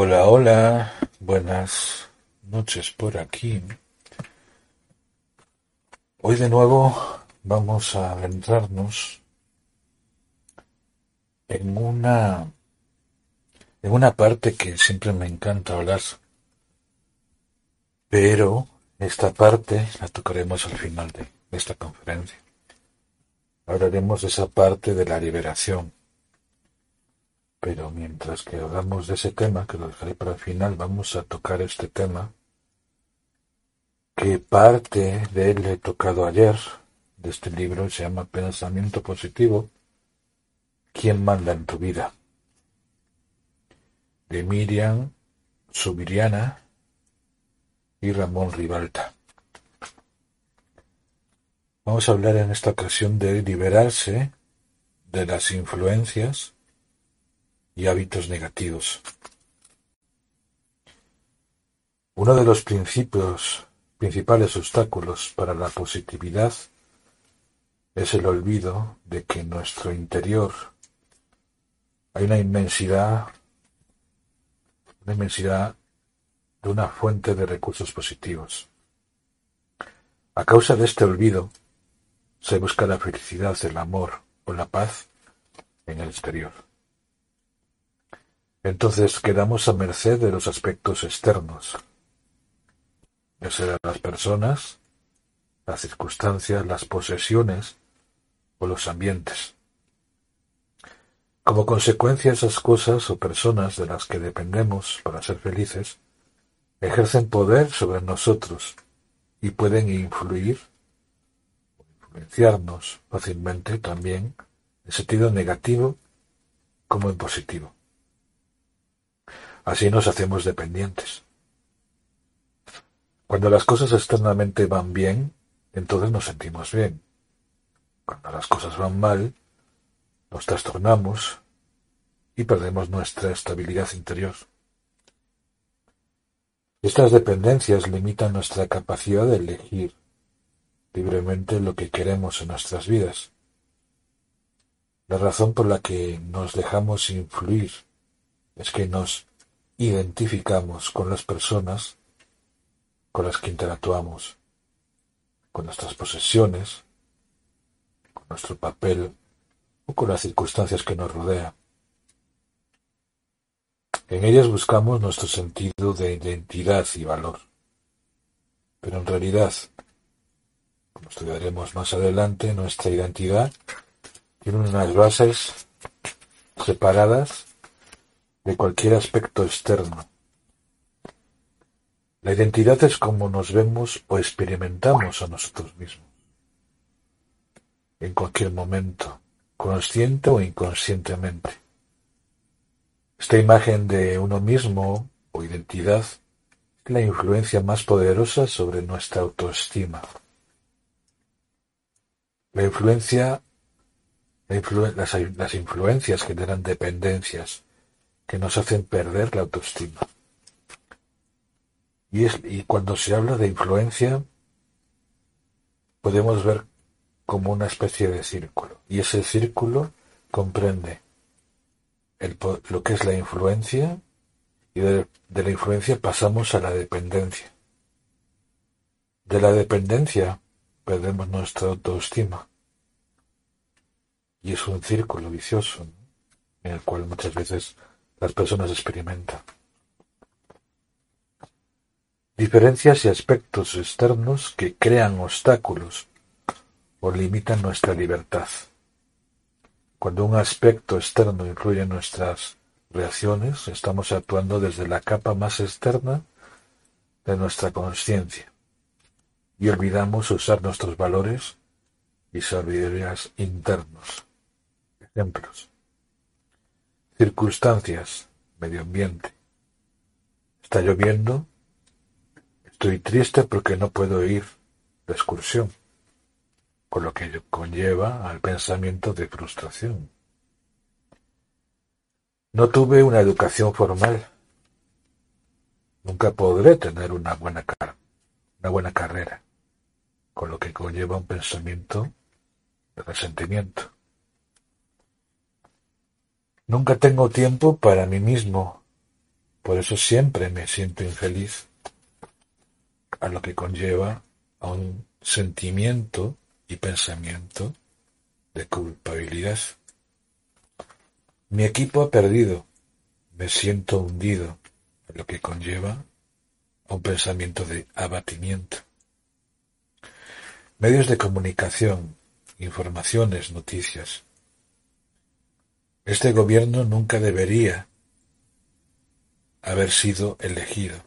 Hola, hola, buenas noches por aquí. Hoy de nuevo vamos a adentrarnos en una en una parte que siempre me encanta hablar, pero esta parte la tocaremos al final de esta conferencia. Hablaremos de esa parte de la liberación pero mientras que hablamos de ese tema, que lo dejaré para el final, vamos a tocar este tema, que parte de él he tocado ayer, de este libro, se llama Pensamiento Positivo, ¿Quién manda en tu vida? De Miriam Subiriana y Ramón Ribalta. Vamos a hablar en esta ocasión de liberarse de las influencias y hábitos negativos. Uno de los principios, principales obstáculos para la positividad es el olvido de que en nuestro interior hay una inmensidad, una inmensidad de una fuente de recursos positivos. A causa de este olvido, se busca la felicidad, el amor o la paz en el exterior. Entonces quedamos a merced de los aspectos externos, ya sean las personas, las circunstancias, las posesiones o los ambientes. Como consecuencia, esas cosas o personas de las que dependemos para ser felices ejercen poder sobre nosotros y pueden influir o influenciarnos fácilmente también en sentido negativo como en positivo. Así nos hacemos dependientes. Cuando las cosas externamente van bien, entonces nos sentimos bien. Cuando las cosas van mal, nos trastornamos y perdemos nuestra estabilidad interior. Estas dependencias limitan nuestra capacidad de elegir libremente lo que queremos en nuestras vidas. La razón por la que nos dejamos influir es que nos identificamos con las personas con las que interactuamos, con nuestras posesiones, con nuestro papel o con las circunstancias que nos rodean. En ellas buscamos nuestro sentido de identidad y valor. Pero en realidad, como estudiaremos más adelante, nuestra identidad tiene unas bases separadas de cualquier aspecto externo. La identidad es como nos vemos o experimentamos a nosotros mismos. En cualquier momento, consciente o inconscientemente. Esta imagen de uno mismo o identidad es la influencia más poderosa sobre nuestra autoestima. La influencia, las, las influencias generan dependencias, que nos hacen perder la autoestima. Y, cuando se habla de influencia, podemos ver como una especie de círculo. Y ese círculo comprende lo que es la influencia y de, la influencia pasamos a la dependencia. De la dependencia perdemos nuestra autoestima. Y es un círculo vicioso en el cual muchas veces las personas experimentan. Diferencias y aspectos externos que crean obstáculos o limitan nuestra libertad. Cuando un aspecto externo influye en nuestras reacciones, estamos actuando desde la capa más externa de nuestra conciencia y olvidamos usar nuestros valores y sabidurías internos. Ejemplos. Circunstancias, medio ambiente. Está lloviendo. Estoy triste porque no puedo ir de excursión, con lo que conlleva al pensamiento de frustración. No tuve una educación formal. Nunca podré tener una buena, una buena carrera, con lo que conlleva un pensamiento de resentimiento. Nunca tengo tiempo para mí mismo, Por eso siempre me siento infeliz, a lo que conlleva a un sentimiento y pensamiento de culpabilidad. Mi equipo ha perdido, me siento hundido, lo que conlleva a un pensamiento de abatimiento. Medios de comunicación, informaciones, noticias. Este gobierno nunca debería haber sido elegido.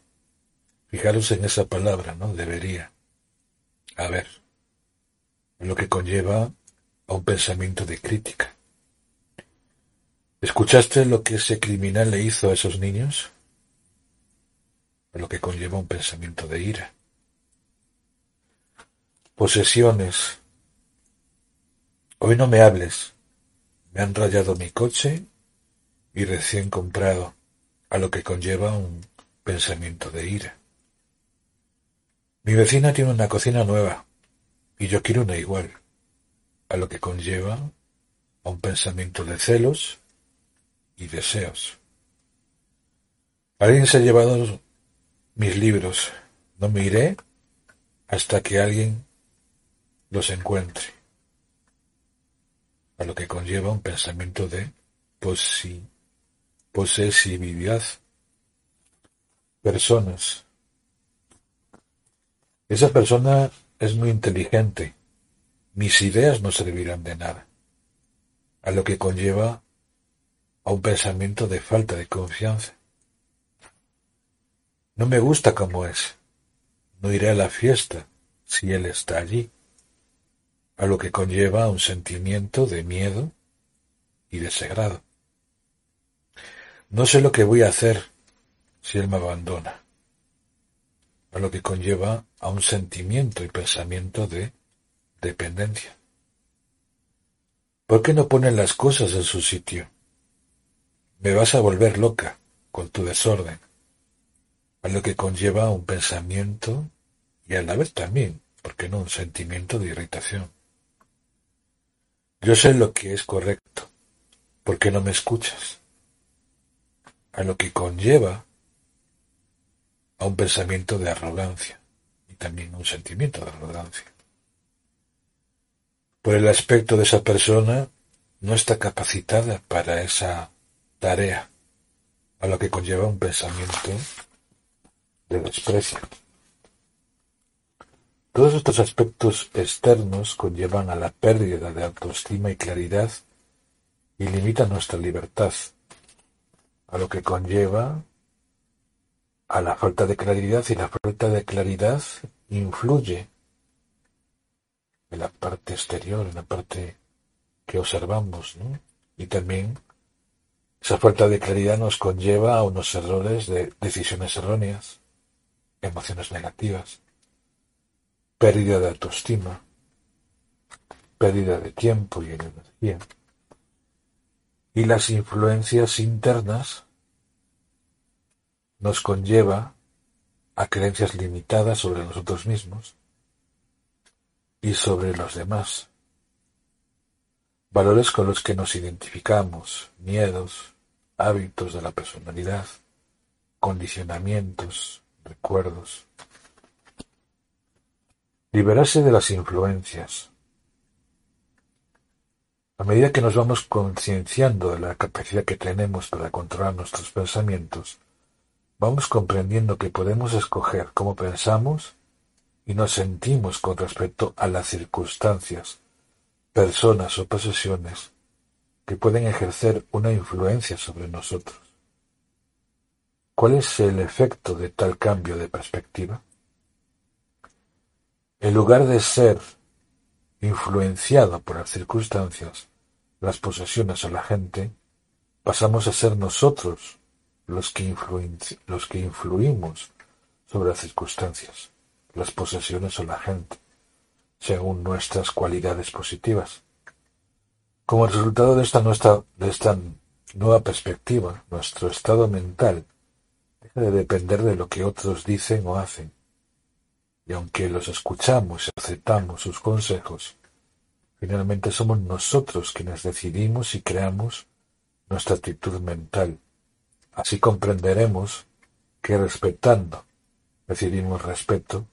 Fijaros en esa palabra, ¿no? Debería haber. Lo que conlleva a un pensamiento de crítica. ¿Escuchaste lo que ese criminal le hizo a esos niños? Lo que conlleva un pensamiento de ira. Posesiones. Hoy no me hables. Me han rayado mi coche y recién comprado, a lo que conlleva un pensamiento de ira. Mi vecina tiene una cocina nueva y yo quiero una igual, a lo que conlleva a un pensamiento de celos y deseos. Alguien se ha llevado mis libros. No me iré hasta que alguien los encuentre. A lo que conlleva un pensamiento de posesividad. Personas. Esa persona es muy inteligente. Mis ideas no servirán de nada. A lo que conlleva a un pensamiento de falta de confianza. No me gusta como es. No iré a la fiesta si él está allí, a lo que conlleva un sentimiento de miedo y desagrado. No sé lo que voy a hacer si él me abandona, a lo que conlleva a un sentimiento y pensamiento de dependencia. ¿Por qué no ponen las cosas en su sitio? Me vas a volver loca con tu desorden, a lo que conlleva un pensamiento y a la vez también, ¿por qué no?, un sentimiento de irritación. Yo sé lo que es correcto, ¿por qué no me escuchas? A lo que conlleva a un pensamiento de arrogancia y también un sentimiento de arrogancia. Por el aspecto de esa persona, no está capacitada para esa tarea, a lo que conlleva un pensamiento de desprecio. Todos estos aspectos externos conllevan a la pérdida de autoestima y claridad y limitan nuestra libertad, a lo que conlleva a la falta de claridad y la falta de claridad influye en la parte exterior, en la parte que observamos, ¿no? Y también esa falta de claridad nos conlleva a unos errores de decisiones erróneas, emociones negativas, pérdida de autoestima, pérdida de tiempo y energía. Y las influencias internas nos conlleva a creencias limitadas sobre nosotros mismos y sobre los demás. Valores con los que nos identificamos, miedos, hábitos de la personalidad, condicionamientos, recuerdos. Liberarse de las influencias. A medida que nos vamos concienciando de la capacidad que tenemos para controlar nuestros pensamientos, vamos comprendiendo que podemos escoger cómo pensamos y nos sentimos con respecto a las circunstancias, personas o posesiones que pueden ejercer una influencia sobre nosotros. ¿Cuál es el efecto de tal cambio de perspectiva? En lugar de ser influenciado por las circunstancias, las posesiones o la gente, pasamos a ser nosotros los que, los que influimos sobre las circunstancias, las posesiones o la gente, según nuestras cualidades positivas. Como resultado de esta, nuestra, de esta nueva perspectiva, nuestro estado mental deja de depender de lo que otros dicen o hacen. Y aunque los escuchamos y aceptamos sus consejos, finalmente somos nosotros quienes decidimos y creamos nuestra actitud mental Así comprenderemos que respetando recibimos respeto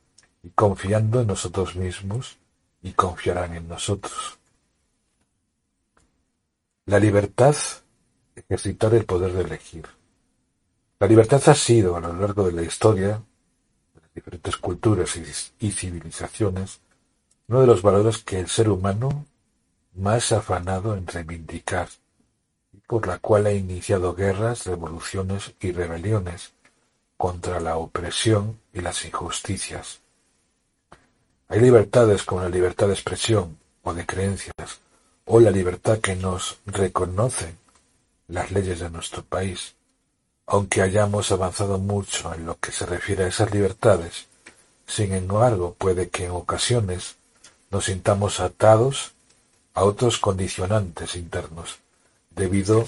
y confiando en nosotros mismos y confiarán en nosotros. La libertad, ejercitar el poder de elegir. La libertad ha sido a lo largo de la historia, diferentes culturas y, civilizaciones, uno de los valores que el ser humano más afanado en reivindicar y por la cual ha iniciado guerras, revoluciones y rebeliones contra la opresión y las injusticias. Hay libertades como la libertad de expresión o de creencias, o la libertad que nos reconocen las leyes de nuestro país. Aunque hayamos avanzado mucho en lo que se refiere a esas libertades, sin embargo puede que en ocasiones nos sintamos atados a otros condicionantes internos, debido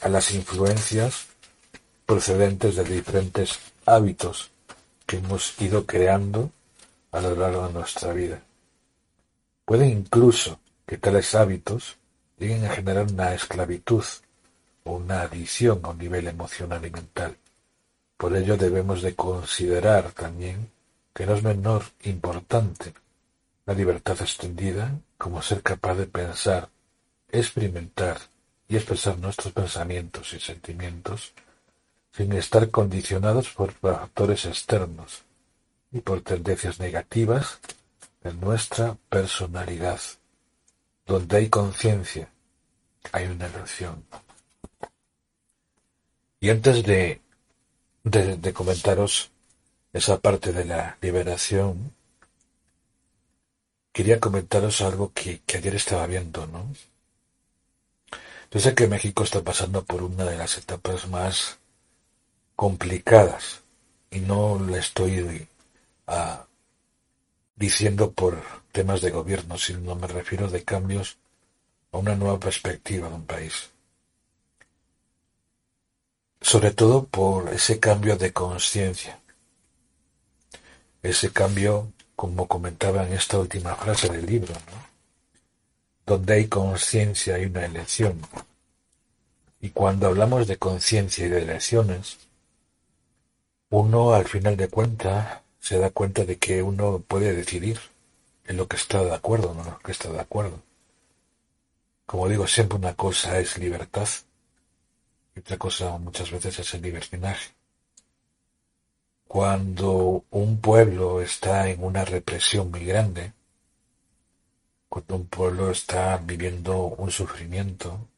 a las influencias procedentes de diferentes hábitos que hemos ido creando a lo largo de nuestra vida. Puede incluso que tales hábitos lleguen a generar una esclavitud una adicción a un nivel emocional y mental. Por ello debemos de considerar también que no es menor importante la libertad extendida como ser capaz de pensar, experimentar y expresar nuestros pensamientos y sentimientos sin estar condicionados por factores externos y por tendencias negativas de nuestra personalidad. Donde hay conciencia, hay una elección. Y antes de, comentaros esa parte de la liberación, quería comentaros algo que, que ayer estaba viendo, ¿no? Yo sé que México está pasando por una de las etapas más complicadas y no le estoy ah, diciendo por temas de gobierno, sino me refiero de cambios a una nueva perspectiva de un país. Sobre todo por ese cambio de conciencia. Ese cambio, como comentaba en esta última frase del libro, donde hay conciencia hay una elección. Y cuando hablamos de conciencia y de elecciones, uno al final de cuentas se da cuenta de que uno puede decidir en lo que está de acuerdo, no en lo que está de acuerdo. Como digo, siempre una cosa es libertad otra cosa muchas veces es el libertinaje. Cuando un pueblo está en una represión muy grande, cuando un pueblo está viviendo un sufrimiento,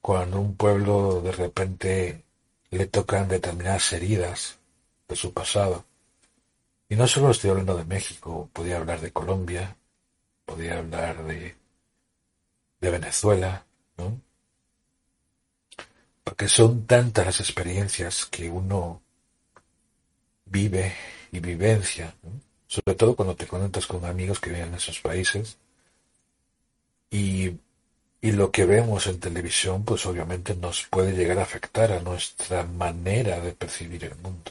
cuando un pueblo de repente le tocan determinadas heridas de su pasado. Y no solo estoy hablando de México, podía hablar de Colombia, podía hablar de, de Venezuela, ¿no? Porque son tantas las experiencias que uno vive y vivencia, sobre todo cuando te conectas con amigos que viven en esos países. Y lo que vemos en televisión, pues obviamente nos puede llegar a afectar a nuestra manera de percibir el mundo.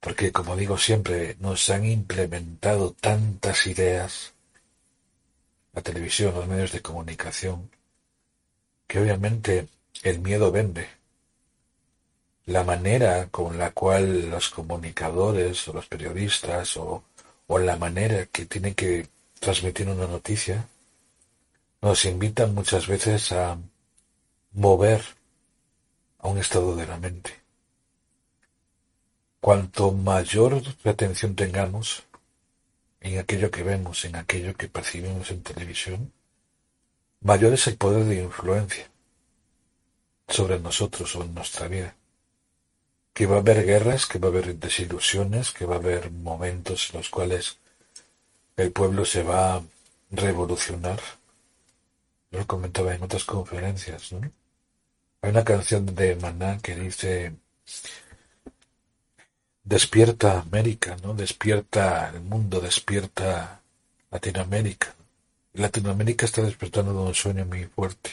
Porque, como digo siempre, nos han implementado tantas ideas, la televisión, los medios de comunicación, que obviamente el miedo vende. La manera con la cual los comunicadores o los periodistas o, la manera que tienen que transmitir una noticia nos invitan muchas veces a mover a un estado de la mente. Cuanto mayor atención tengamos en aquello que vemos, en aquello que percibimos en televisión, mayor es el poder de influencia sobre nosotros o en nuestra vida. Que va a haber guerras, que va a haber desilusiones, que va a haber momentos en los cuales el pueblo se va a revolucionar, lo comentaba en otras conferencias, ¿no? Hay una canción de Maná que dice despierta América, ¿no? Despierta el mundo, despierta Latinoamérica. Latinoamérica está despertando de un sueño muy fuerte.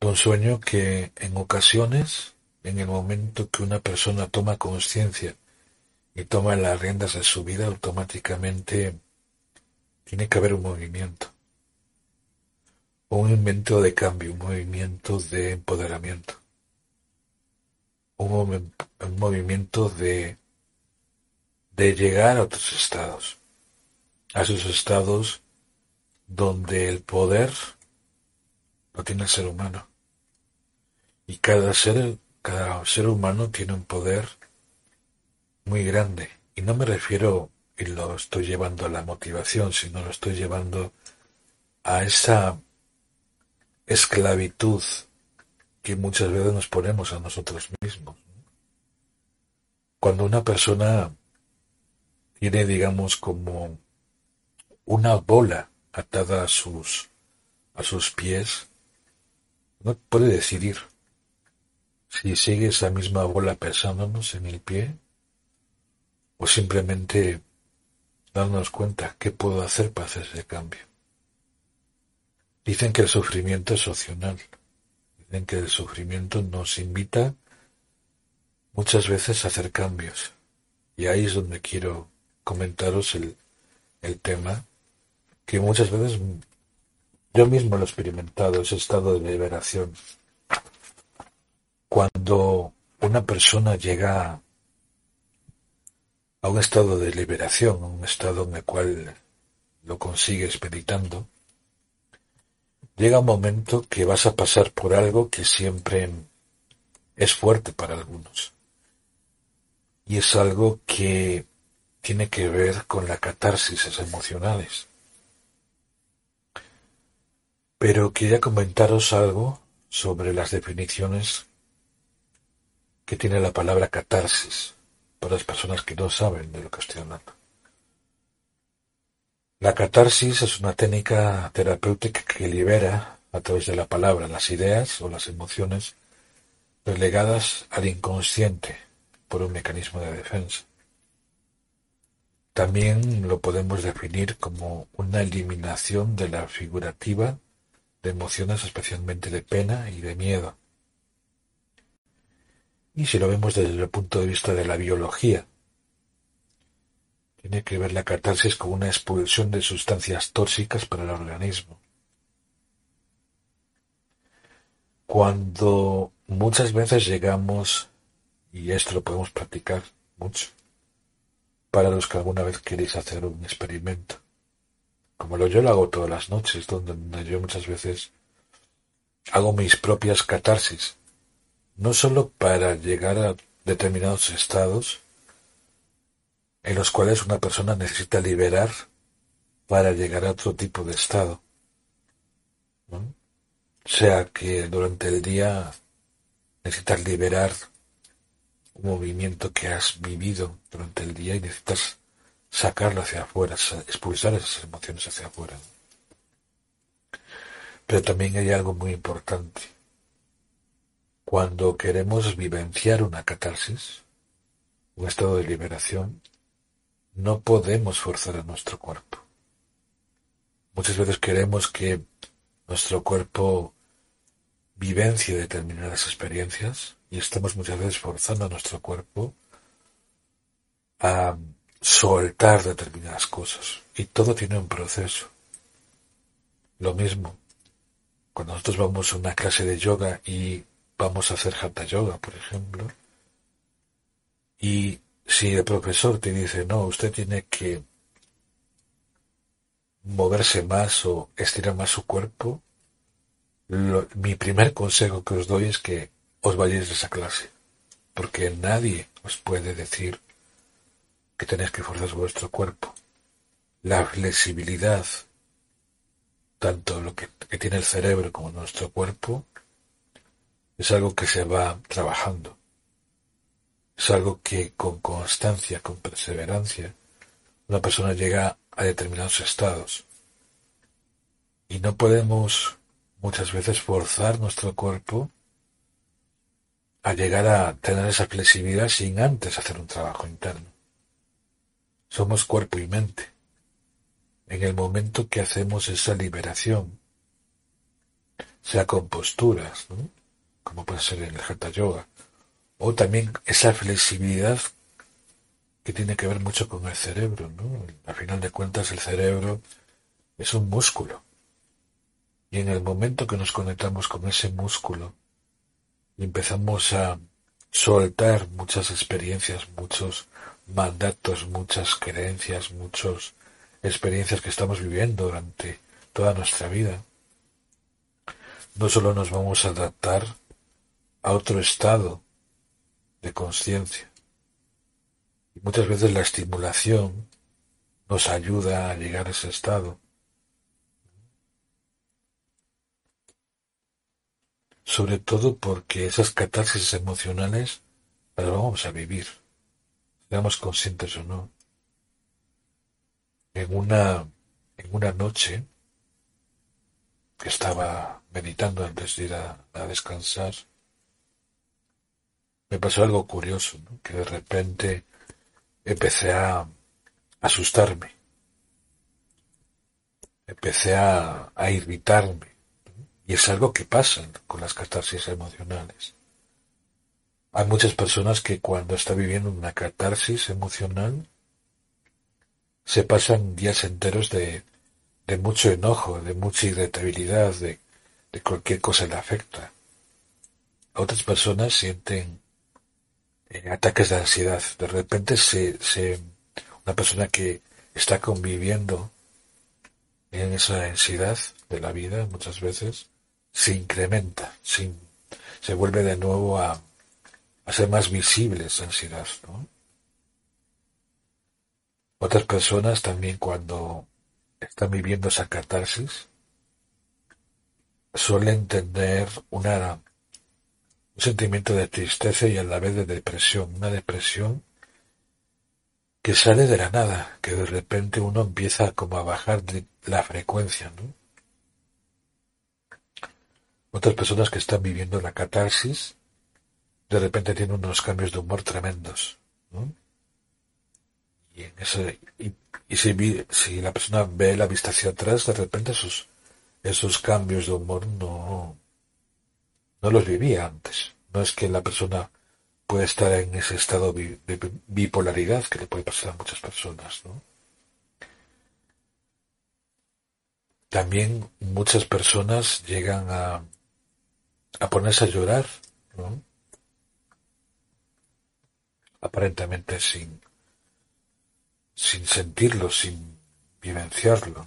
Un sueño que en ocasiones, en el momento que una persona toma conciencia y toma las riendas de su vida, automáticamente tiene que haber un movimiento. Un movimiento de cambio, un movimiento de empoderamiento, un, un movimiento de, de llegar a otros estados, a esos estados donde el poder lo tiene el ser humano. Y cada ser, cada ser humano tiene un poder muy grande. Y no me refiero, y lo estoy llevando a la motivación, sino lo estoy llevando a esa esclavitud que muchas veces nos ponemos a nosotros mismos. Cuando una persona tiene, digamos, como una bola atada a sus, a sus pies, no puede decidir si sigue esa misma bola pesándonos en el pie o simplemente darnos cuenta qué puedo hacer para hacer ese cambio. Dicen que el sufrimiento es opcional. Dicen que el sufrimiento nos invita muchas veces a hacer cambios. Y ahí es donde quiero comentaros el, el tema que muchas veces yo mismo lo he experimentado, ese estado de liberación. Cuando una persona llega a un estado de liberación, un estado en el cual lo consigues meditando, llega un momento que vas a pasar por algo que siempre es fuerte para algunos. Y es algo que tiene que ver con la catarsis emocionales. Pero quería comentaros algo sobre las definiciones que tiene la palabra catarsis para las personas que no saben de lo que estoy hablando. La catarsis es una técnica terapéutica que libera a través de la palabra las ideas o las emociones relegadas al inconsciente por un mecanismo de defensa. También lo podemos definir como una eliminación de la figurativa de emociones especialmente de pena y de miedo. Y si lo vemos desde el punto de vista de la biología, tiene que ver la catarsis con una expulsión de sustancias tóxicas para el organismo. Cuando muchas veces llegamos, y esto lo podemos practicar mucho, para los que alguna vez queréis hacer un experimento, como lo yo lo hago todas las noches, donde yo muchas veces hago mis propias catarsis, no solo para llegar a determinados estados en los cuales una persona necesita liberar para llegar a otro tipo de estado. Sea que durante el día necesitas liberar un movimiento que has vivido durante el día y necesitas sacarlo hacia afuera, expulsar esas emociones hacia afuera. Pero también hay algo muy importante. Cuando queremos vivenciar una catarsis, un estado de liberación, no podemos forzar a nuestro cuerpo. Muchas veces queremos que nuestro cuerpo vivencie determinadas experiencias y estamos muchas veces forzando a nuestro cuerpo a soltar determinadas cosas. Y todo tiene un proceso. Lo mismo, cuando nosotros vamos a una clase de yoga y vamos a hacer hatha yoga, por ejemplo, y si el profesor te dice, no, usted tiene que moverse más o estirar más su cuerpo, mi primer consejo que os doy es que os vayáis de esa clase, porque nadie os puede decir que tenéis que forzar vuestro cuerpo. La flexibilidad, tanto lo que, tiene el cerebro como nuestro cuerpo, es algo que se va trabajando. Es algo que con constancia, con perseverancia, una persona llega a determinados estados. Y no podemos muchas veces forzar nuestro cuerpo a llegar a tener esa flexibilidad sin antes hacer un trabajo interno. Somos cuerpo y mente. En el momento que hacemos esa liberación, sea con posturas, como puede ser en el Hatha Yoga, o también esa flexibilidad que tiene que ver mucho con el cerebro, ¿no? Al final de cuentas el cerebro es un músculo. Y en el momento que nos conectamos con ese músculo empezamos a soltar muchas experiencias, muchos mandatos, muchas creencias, muchas experiencias que estamos viviendo durante toda nuestra vida, no solo nos vamos a adaptar a otro estado de conciencia, muchas veces la estimulación nos ayuda a llegar a ese estado, sobre todo porque esas catarsis emocionales las vamos a vivir, seamos conscientes o no. En una, en una noche que estaba meditando antes de ir a, descansar, me pasó algo curioso, que de repente empecé a asustarme, empecé a, a irritarme, y es algo que pasa con las catarsis emocionales. Hay muchas personas que cuando está viviendo una catarsis emocional se pasan días enteros de, de mucho enojo, de mucha irritabilidad, de, de cualquier cosa le afecta. Otras personas sienten eh, ataques de ansiedad. De repente se, se, una persona que está conviviendo en esa ansiedad de la vida muchas veces se incrementa, se, se vuelve de nuevo a, a ser más visible esa ansiedad. ¿no? Otras personas también cuando están viviendo esa catarsis suelen tener una, un sentimiento de tristeza y a la vez de depresión, una depresión que sale de la nada, que de repente uno empieza como a bajar la frecuencia, ¿no? Otras personas que están viviendo la catarsis, de repente tienen unos cambios de humor tremendos. ¿no? Y, en ese, y, si, si, la persona ve la vista hacia atrás, de repente esos, esos cambios de humor no, no los vivía antes. No es que la persona pueda estar en ese estado de bipolaridad que le puede pasar a muchas personas. ¿no? También muchas personas llegan a a ponerse a llorar, ¿no? Aparentemente sin, sin sentirlo, sin vivenciarlo.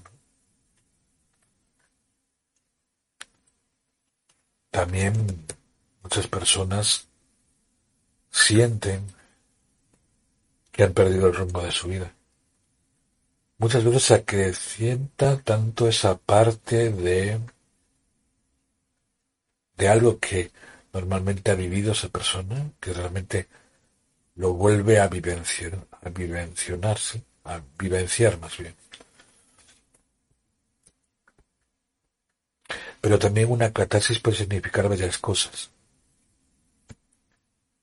También muchas personas sienten que han perdido el rumbo de su vida. Muchas veces se acrecienta tanto esa parte de de algo que normalmente ha vivido esa persona, que realmente lo vuelve a vivenciar, a vivencionarse, a vivenciar más bien. Pero también una catarsis puede significar varias cosas.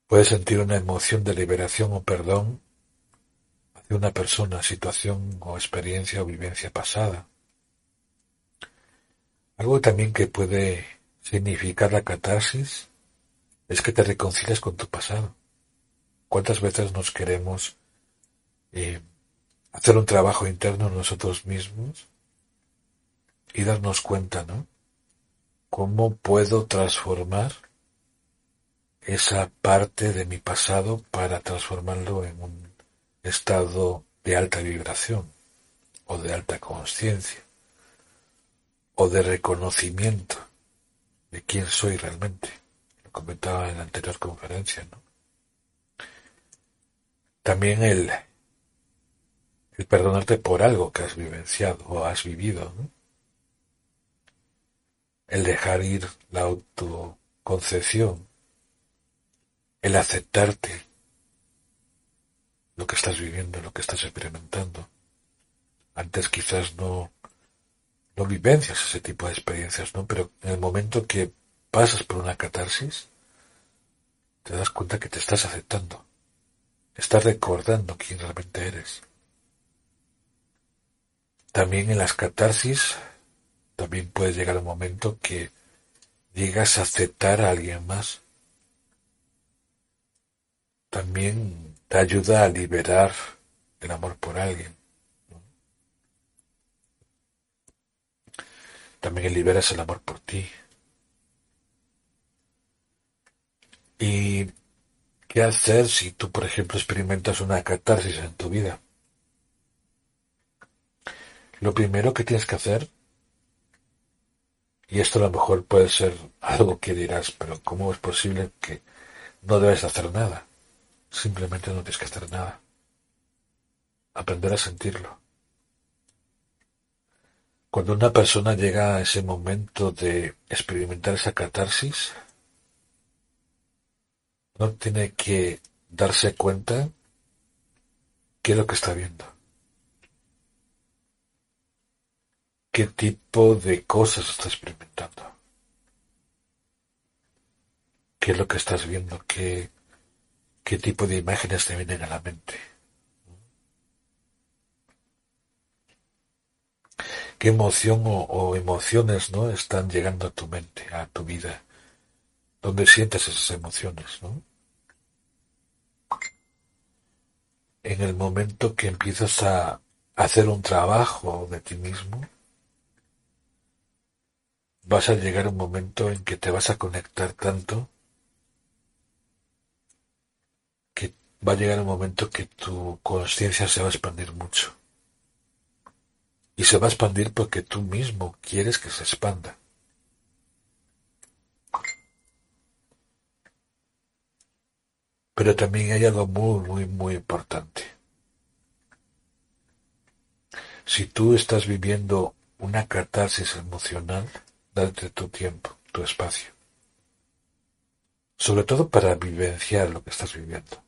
Puede sentir una emoción de liberación o perdón hacia una persona, situación o experiencia o vivencia pasada. Algo también que puede Significar la catarsis es que te reconcilias con tu pasado. ¿Cuántas veces nos queremos eh, hacer un trabajo interno nosotros mismos y darnos cuenta, ¿no? ¿Cómo puedo transformar esa parte de mi pasado para transformarlo en un estado de alta vibración o de alta conciencia o de reconocimiento de quién soy realmente. Lo comentaba en la anterior conferencia, ¿no? También el, el perdonarte por algo que has vivenciado o has vivido. El dejar ir la autoconcepción, el aceptarte lo que estás viviendo, lo que estás experimentando. Antes quizás no no vivencias ese tipo de experiencias, ¿no? Pero en el momento que pasas por una catarsis, te das cuenta que te estás aceptando, estás recordando quién realmente eres. También en las catarsis, también puede llegar un momento que llegas a aceptar a alguien más. También te ayuda a liberar el amor por alguien. también liberas el amor por ti. ¿Y qué hacer si tú, por ejemplo, experimentas una catarsis en tu vida? Lo primero que tienes que hacer, y esto a lo mejor puede ser algo que dirás, pero ¿cómo es posible que no debes hacer nada? Simplemente no tienes que hacer nada. Aprender a sentirlo. Cuando una persona llega a ese momento de experimentar esa catarsis, no tiene que darse cuenta qué es lo que está viendo. ¿Qué tipo de cosas está experimentando? ¿Qué es lo que estás viendo? ¿Qué, qué tipo de imágenes te vienen a la mente? qué emoción o, emociones no están llegando a tu mente, a tu vida, dónde sientes esas emociones, ¿no? En el momento que empiezas a hacer un trabajo de ti mismo, vas a llegar a un momento en que te vas a conectar tanto que va a llegar un momento que tu conciencia se va a expandir mucho y se va a expandir porque tú mismo quieres que se expanda. Pero también hay algo muy, muy, muy importante. Si tú estás viviendo una catarsis emocional, date tu tiempo, tu espacio. Sobre todo para vivenciar lo que estás viviendo.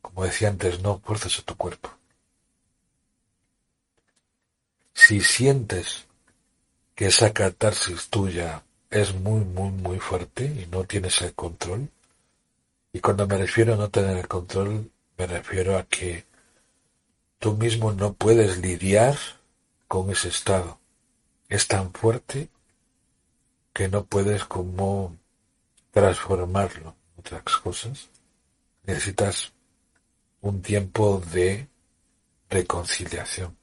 Como decía antes, no fuerces a tu cuerpo. Si sientes que esa catarsis tuya es muy, muy, muy fuerte y no tienes el control, y cuando me refiero a no tener el control, me refiero a que tú mismo no puedes lidiar con ese estado. Es tan fuerte que no puedes como transformarlo otras cosas. Necesitas un tiempo de reconciliación.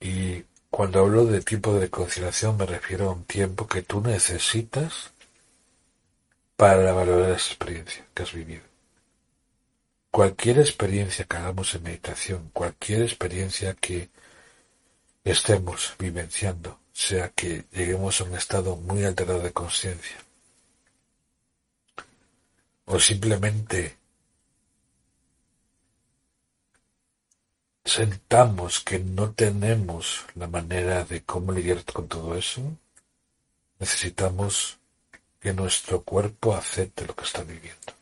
Y cuando hablo de tiempo de reconciliación me refiero a un tiempo que tú necesitas para valorar esa experiencia que has vivido. Cualquier experiencia que hagamos en meditación, cualquier experiencia que estemos vivenciando, sea que lleguemos a un estado muy alterado de conciencia, o simplemente sentamos que no tenemos la manera de cómo lidiar con todo eso, necesitamos que nuestro cuerpo acepte lo que está viviendo.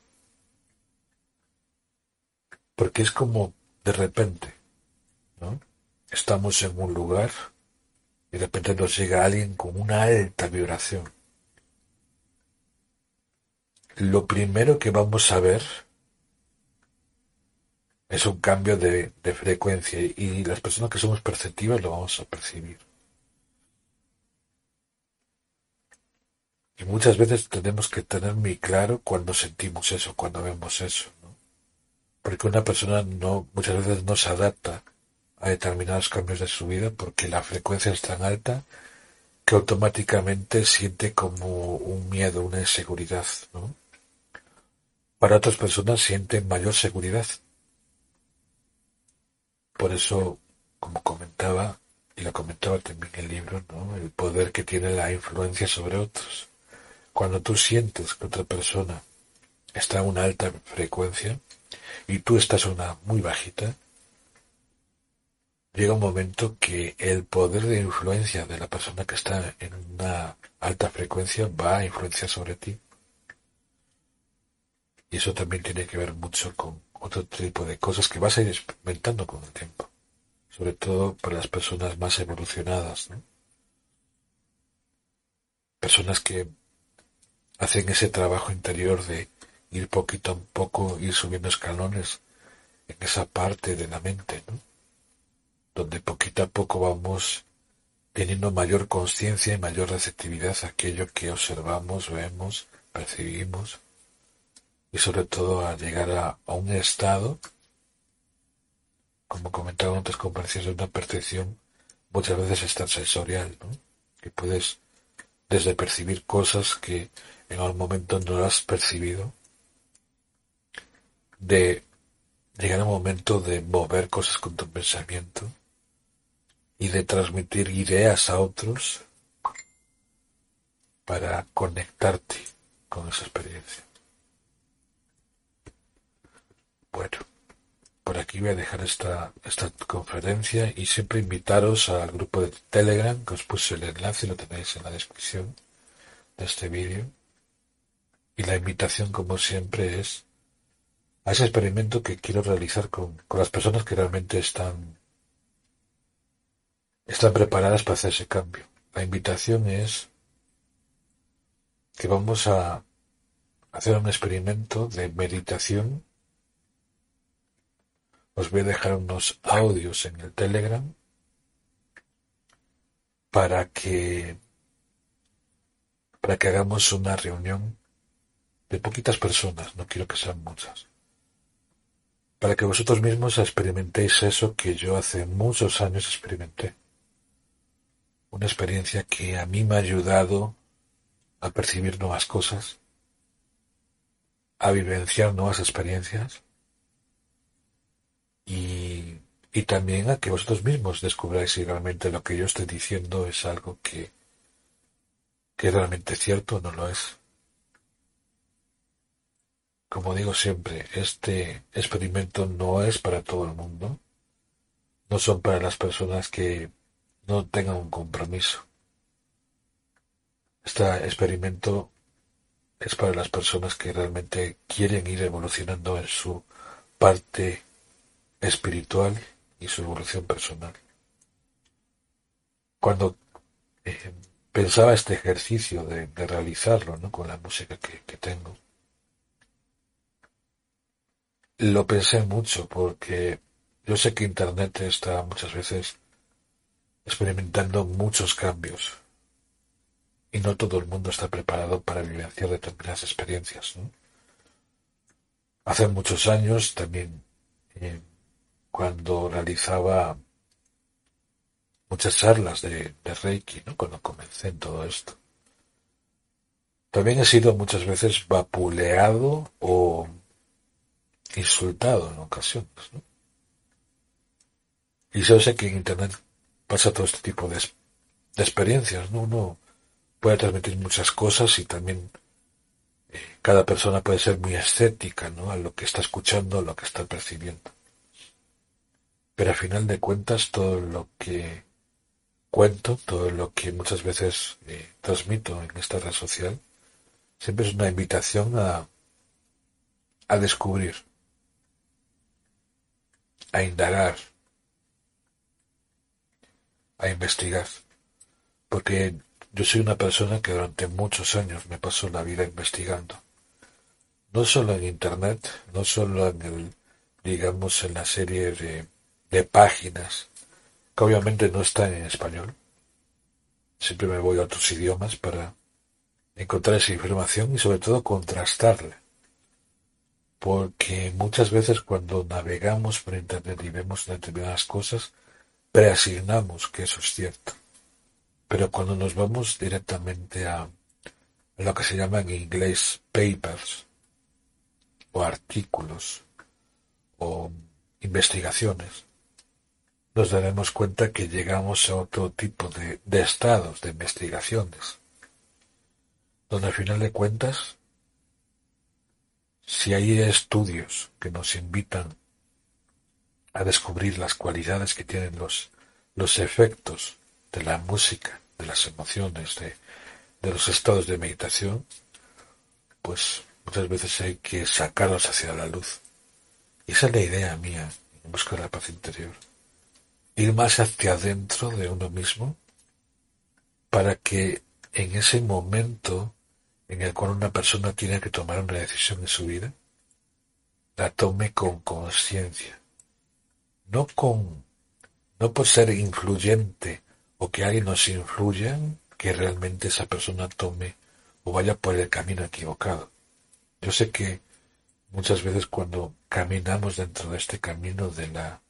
Porque es como de repente, ¿no? Estamos en un lugar y de repente nos llega alguien con una alta vibración. Lo primero que vamos a ver es un cambio de, frecuencia y las personas que somos perceptivas lo vamos a percibir. Y muchas veces tenemos que tener muy claro cuando sentimos eso, cuando vemos eso, ¿no? Porque una persona no, muchas veces no se adapta a determinados cambios de su vida porque la frecuencia es tan alta que automáticamente siente como un miedo, una inseguridad, ¿no? Para otras personas sienten mayor seguridad por eso, como comentaba, y lo comentaba también el libro, ¿no? el poder que tiene la influencia sobre otros. Cuando tú sientes que otra persona está a una alta frecuencia y tú estás a una muy bajita, llega un momento que el poder de influencia de la persona que está en una alta frecuencia va a influenciar sobre ti. Y eso también tiene que ver mucho con otro tipo de cosas que vas a ir experimentando con el tiempo, sobre todo para las personas más evolucionadas, personas que hacen ese trabajo interior de ir poquito a poco, ir subiendo escalones en esa parte de la mente, donde poquito a poco vamos teniendo mayor conciencia y mayor receptividad a aquello que observamos, vemos, percibimos y sobre todo a llegar a, un estado, como comentaba antes, con de una percepción muchas veces es tan sensorial, ¿no? Que puedes desde percibir cosas que algún momento no has percibido, de llegar a un momento de mover cosas con tu pensamiento y de transmitir ideas a otros para conectarte con esa experiencia. Bueno, por aquí voy a dejar esta, esta conferencia y siempre invitaros al grupo de Telegram, que os puse el enlace, lo tenéis en la descripción de este vídeo. Y la invitación, como siempre, es a ese experimento que quiero realizar con, con las personas que realmente están, están preparadas para hacer ese cambio. La invitación es que vamos a hacer un experimento de meditación os voy a dejar unos audios en el Telegram para que para que hagamos una reunión de poquitas personas, no quiero que sean muchas, para que vosotros mismos experimentéis eso que yo hace muchos años experimenté. Una experiencia que a mí me ha ayudado a percibir nuevas cosas, a vivenciar nuevas experiencias y, y también a que vosotros mismos descubráis si realmente lo que yo estoy diciendo es algo que, que realmente cierto o no lo es. Como digo siempre, este experimento no es para todo el mundo, no son para las personas que no tengan un compromiso. Este experimento es para las personas que realmente quieren ir evolucionando en su parte espiritual y su evolución personal. Cuando eh, pensaba este ejercicio de, realizarlo ¿no? con la música que, que tengo, lo pensé mucho porque yo sé que Internet está muchas veces experimentando muchos cambios y no todo el mundo está preparado para vivenciar determinadas experiencias. Hace muchos años también eh, cuando realizaba muchas charlas de, Reiki, ¿no? cuando comencé en todo esto. También he sido muchas veces vapuleado o insultado en ocasiones. Y yo sé que en Internet pasa todo este tipo de, experiencias. ¿no? Uno puede transmitir muchas cosas y también eh, cada persona puede ser muy escéptica ¿no? a lo que está escuchando, a lo que está percibiendo. Pero a final de cuentas todo lo que cuento, todo lo que muchas veces eh, transmito en esta red social, siempre es una invitación a, a descubrir, a indagar, a investigar. Porque yo soy una persona que durante muchos años me pasó la vida investigando. No solo en Internet, no solo en el, digamos, en la serie de de páginas que obviamente no están en español. Siempre me voy a otros idiomas para encontrar esa información y sobre todo contrastarla. Porque muchas veces cuando navegamos por Internet y vemos determinadas cosas, preasignamos que eso es cierto. Pero cuando nos vamos directamente a lo que se llama en inglés papers, o artículos, o investigaciones, nos daremos cuenta que llegamos a otro tipo de, estados, de investigaciones, donde al final de cuentas, si hay estudios que nos invitan a descubrir las cualidades que tienen los, los efectos de la música, de las emociones, de, de los estados de meditación, pues muchas veces hay que sacarlos hacia la luz. Y esa es la idea mía en busca de la paz interior ir más hacia adentro de uno mismo para que en ese momento en el cual una persona tiene que tomar una decisión en su vida, la tome con conciencia, no con, no por ser influyente o que alguien nos influya, que realmente esa persona tome o vaya por el camino equivocado. Yo sé que muchas veces cuando caminamos dentro de este camino de la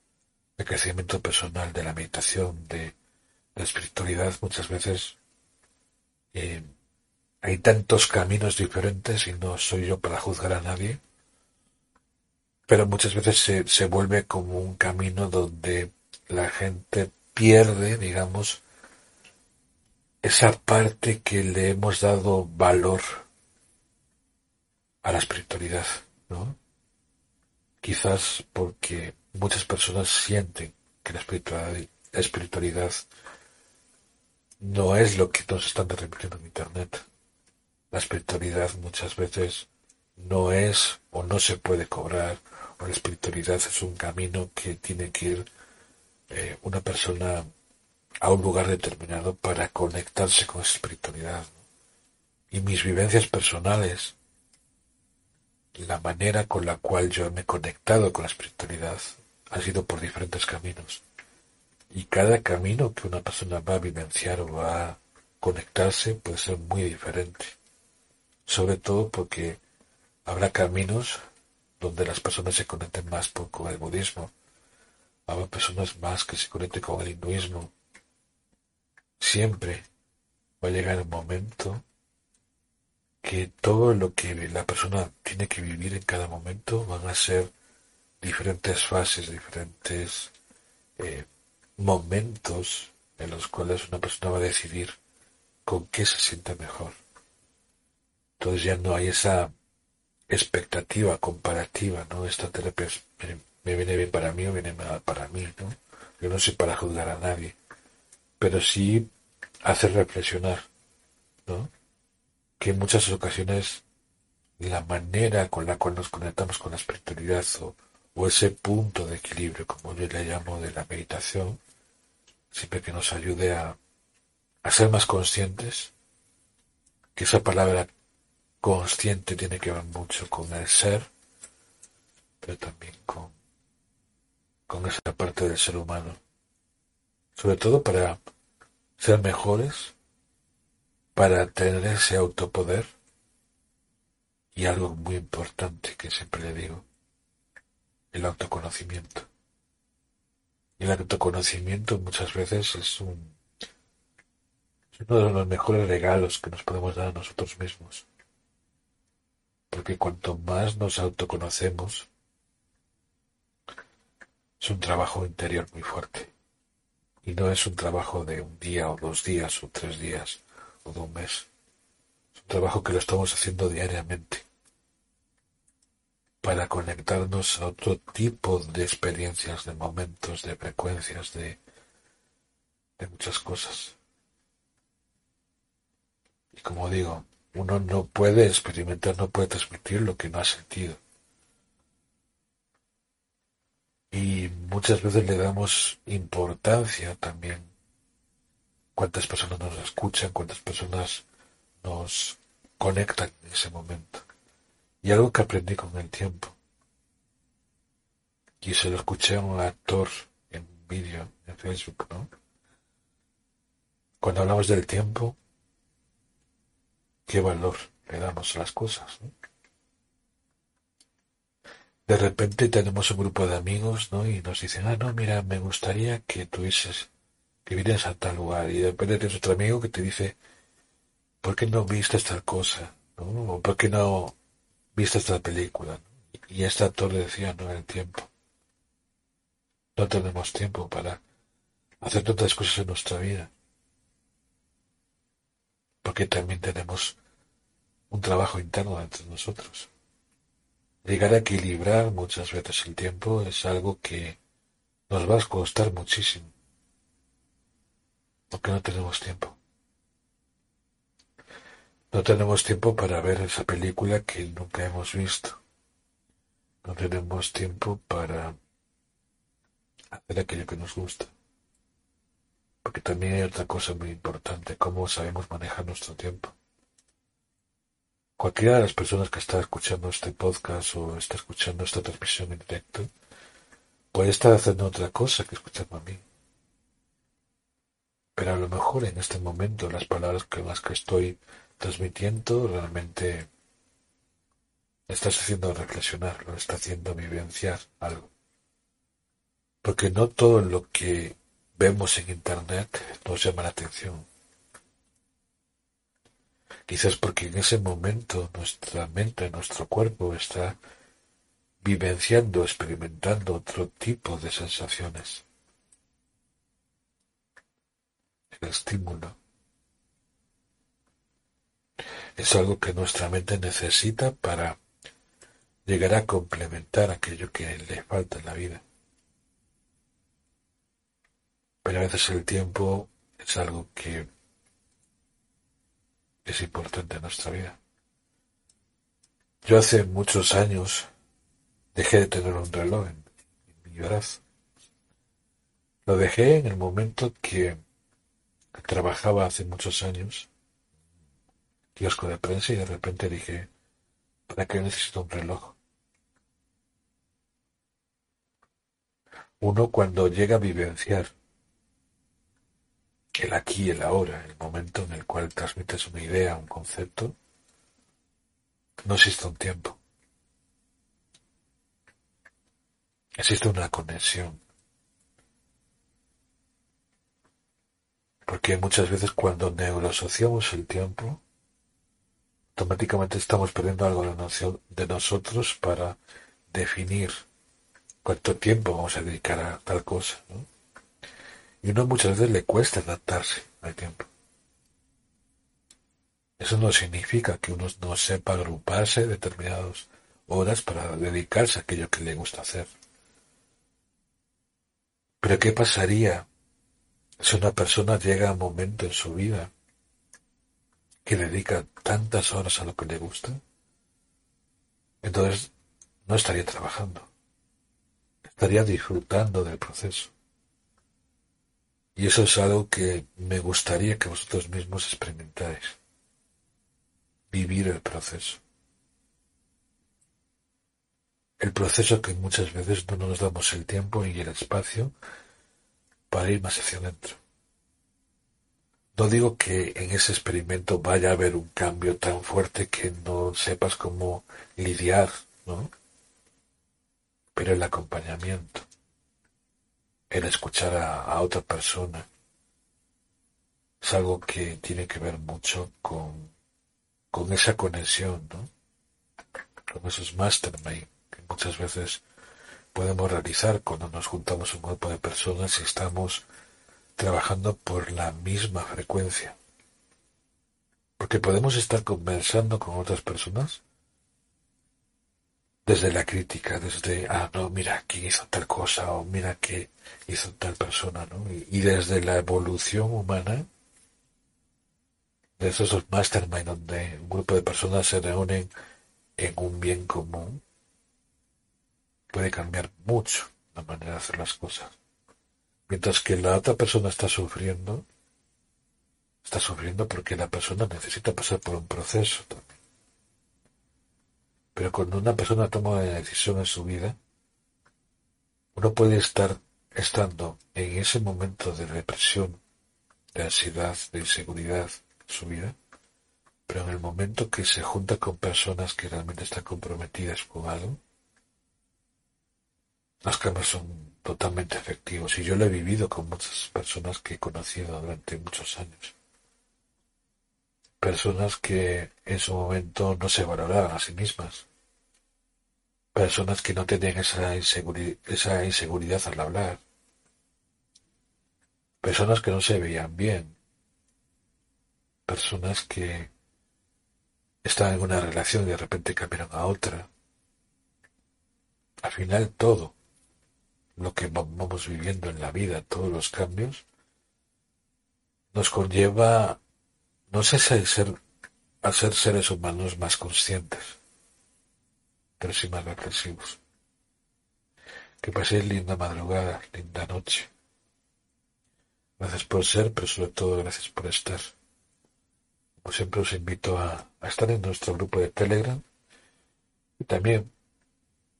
crecimiento personal, de la meditación, de, la espiritualidad muchas veces eh, hay tantos caminos diferentes y no soy yo para juzgar a nadie, pero muchas veces se, se vuelve como un camino donde la gente pierde, digamos, esa parte que le hemos dado valor a la espiritualidad, ¿no? Quizás porque muchas personas sienten que la espiritualidad, no es lo que nos están repitiendo en Internet. La espiritualidad muchas veces no es o no se puede cobrar, o la espiritualidad es un camino que tiene que ir eh, una persona a un lugar determinado para conectarse con esa espiritualidad. Y mis vivencias personales, la manera con la cual yo me he conectado con la espiritualidad, ha sido por diferentes caminos. Y cada camino que una persona va a vivenciar o va a conectarse puede ser muy diferente. Sobre todo porque habrá caminos donde las personas se conecten más con el budismo. Habrá personas más que se conecten con el hinduismo. Siempre va a llegar el momento que todo lo que la persona tiene que vivir en cada momento van a ser diferentes fases, diferentes eh, momentos en los cuales una persona va a decidir con qué se siente mejor. Entonces ya no hay esa expectativa comparativa, ¿no? Esta terapia me, viene bien para mí o viene mal para mí, ¿no? Yo no soy para juzgar a nadie, pero sí hacer reflexionar, ¿no? Que en muchas ocasiones la manera con la cual nos conectamos con la espiritualidad o, o ese punto de equilibrio, como yo le llamo, de la meditación, siempre que nos ayude a, a ser más conscientes, que esa palabra consciente tiene que ver mucho con el ser, pero también con, con esa parte del ser humano. Sobre todo para ser mejores, para tener ese autopoder y algo muy importante que siempre le digo, el autoconocimiento. Y el autoconocimiento muchas veces es un es uno de los mejores regalos que nos podemos dar a nosotros mismos. Porque cuanto más nos autoconocemos, es un trabajo interior muy fuerte. Y no es un trabajo de un día o dos días o tres días o de un mes. Es un trabajo que lo estamos haciendo diariamente para conectarnos a otro tipo de experiencias, de momentos, de frecuencias, de, de muchas cosas. Y como digo, uno no puede experimentar, no puede transmitir lo que no ha sentido. Y muchas veces le damos importancia también. Cuántas personas nos escuchan, cuántas personas nos conectan en ese momento. Y algo que aprendí con el tiempo. Y se lo escuché a un actor en un vídeo en Facebook, ¿no? Cuando hablamos del tiempo, qué valor le damos a las cosas. De repente tenemos un grupo de amigos, ¿no? Y nos dicen, ah, no, mira, me gustaría que tuvieses, que vinieras a tal lugar. Y de repente tienes otro amigo que te dice, ¿por qué no viste tal cosa? ¿no? O ¿por qué no viste esta película. Y este actor decía, no el tiempo. No tenemos tiempo para hacer tantas cosas en nuestra vida. Porque también tenemos un trabajo interno entre nosotros. Llegar a equilibrar muchas veces el tiempo es algo que nos va a costar muchísimo. Porque no tenemos tiempo. No tenemos tiempo para ver esa película que nunca hemos visto. No tenemos tiempo para hacer aquello que nos gusta. Porque también hay otra cosa muy importante, cómo sabemos manejar nuestro tiempo. Cualquiera de las personas que está escuchando este podcast o está escuchando esta transmisión en directo puede estar haciendo otra cosa que escucharme a mí. Pero a lo mejor en este momento las palabras con las que estoy transmitiendo realmente estás haciendo reflexionar, lo está haciendo vivenciar algo. Porque no todo lo que vemos en Internet nos llama la atención. Quizás porque en ese momento nuestra mente, nuestro cuerpo está vivenciando, experimentando otro tipo de sensaciones. El estímulo es algo que nuestra mente necesita para llegar a complementar aquello que le falta en la vida. Pero a veces el tiempo es algo que es importante en nuestra vida. Yo hace muchos años dejé de tener un reloj en, mi brazo. Lo dejé en el momento que trabajaba hace muchos años, kiosco de prensa, y de repente dije, ¿para qué necesito un reloj? Uno cuando llega a vivenciar el aquí el ahora, el momento en el cual transmites una idea, un concepto, no existe un tiempo. Existe una conexión. Porque muchas veces cuando neuroasociamos el tiempo, automáticamente estamos perdiendo algo de nosotros para definir cuánto tiempo vamos a dedicar a tal cosa. ¿no? Y uno muchas veces le cuesta adaptarse al tiempo. Eso no significa que uno no sepa agruparse determinadas horas para dedicarse a aquello que le gusta hacer. Pero ¿qué pasaría si una persona llega a un momento en su vida que dedica tantas horas a lo que le gusta? Entonces no estaría trabajando, estaría disfrutando del proceso. Y eso es algo que me gustaría que vosotros mismos experimentáis. Vivir el proceso. El proceso que muchas veces no nos damos el tiempo y el espacio para ir más hacia adentro. No digo que en ese experimento vaya a haber un cambio tan fuerte que no sepas cómo lidiar, ¿no? Pero el acompañamiento, el escuchar a, otra persona es algo que tiene que ver mucho con, con esa conexión, ¿no? Con esos mastermind que muchas veces podemos realizar cuando nos juntamos un grupo de personas y estamos trabajando por la misma frecuencia. Porque podemos estar conversando con otras personas desde la crítica, desde, ah, no, mira quién hizo tal cosa, o mira qué hizo tal persona, ¿no? Y, desde la evolución humana, de esos mastermind donde un grupo de personas se reúnen en un bien común, puede cambiar mucho la manera de hacer las cosas. Mientras que la otra persona está sufriendo, está sufriendo porque la persona necesita pasar por un proceso también. Pero cuando una persona toma una decisión en su vida, uno puede estar estando en ese momento de represión, de ansiedad, de inseguridad en su vida, pero en el momento que se junta con personas que realmente están comprometidas con algo, los cambios son totalmente efectivos y yo lo he vivido con muchas personas que he conocido durante muchos años. Personas que en su momento no se valoraban a sí mismas. Personas que no tenían esa, inseguridad al hablar. Personas que no se veían bien. Personas que estaban en una relación y de repente cambiaron a otra. Al final todo lo que vamos viviendo en la vida, todos los cambios, nos conlleva, no sé si ser, a ser seres humanos más conscientes, pero sí más reflexivos. Que paséis linda madrugada, linda noche. Gracias por ser, pero sobre todo gracias por estar. Como siempre os invito a, a estar en nuestro grupo de Telegram y también,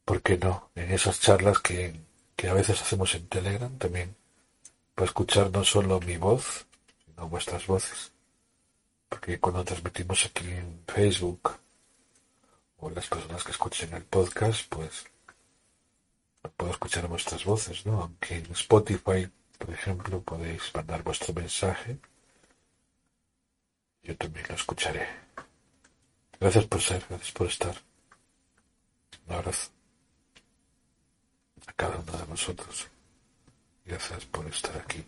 ¿por qué no?, en esas charlas que que a veces hacemos en Telegram también, para escuchar no solo mi voz, sino vuestras voces. Porque cuando transmitimos aquí en Facebook, o las personas que escuchen el podcast, pues puedo escuchar vuestras voces, ¿no? Aunque en Spotify por ejemplo, podéis mandar vuestro mensaje. Yo también lo escucharé. Gracias por ser, gracias por estar. Un abrazo a cada uno de vosotros. Gracias por estar aquí.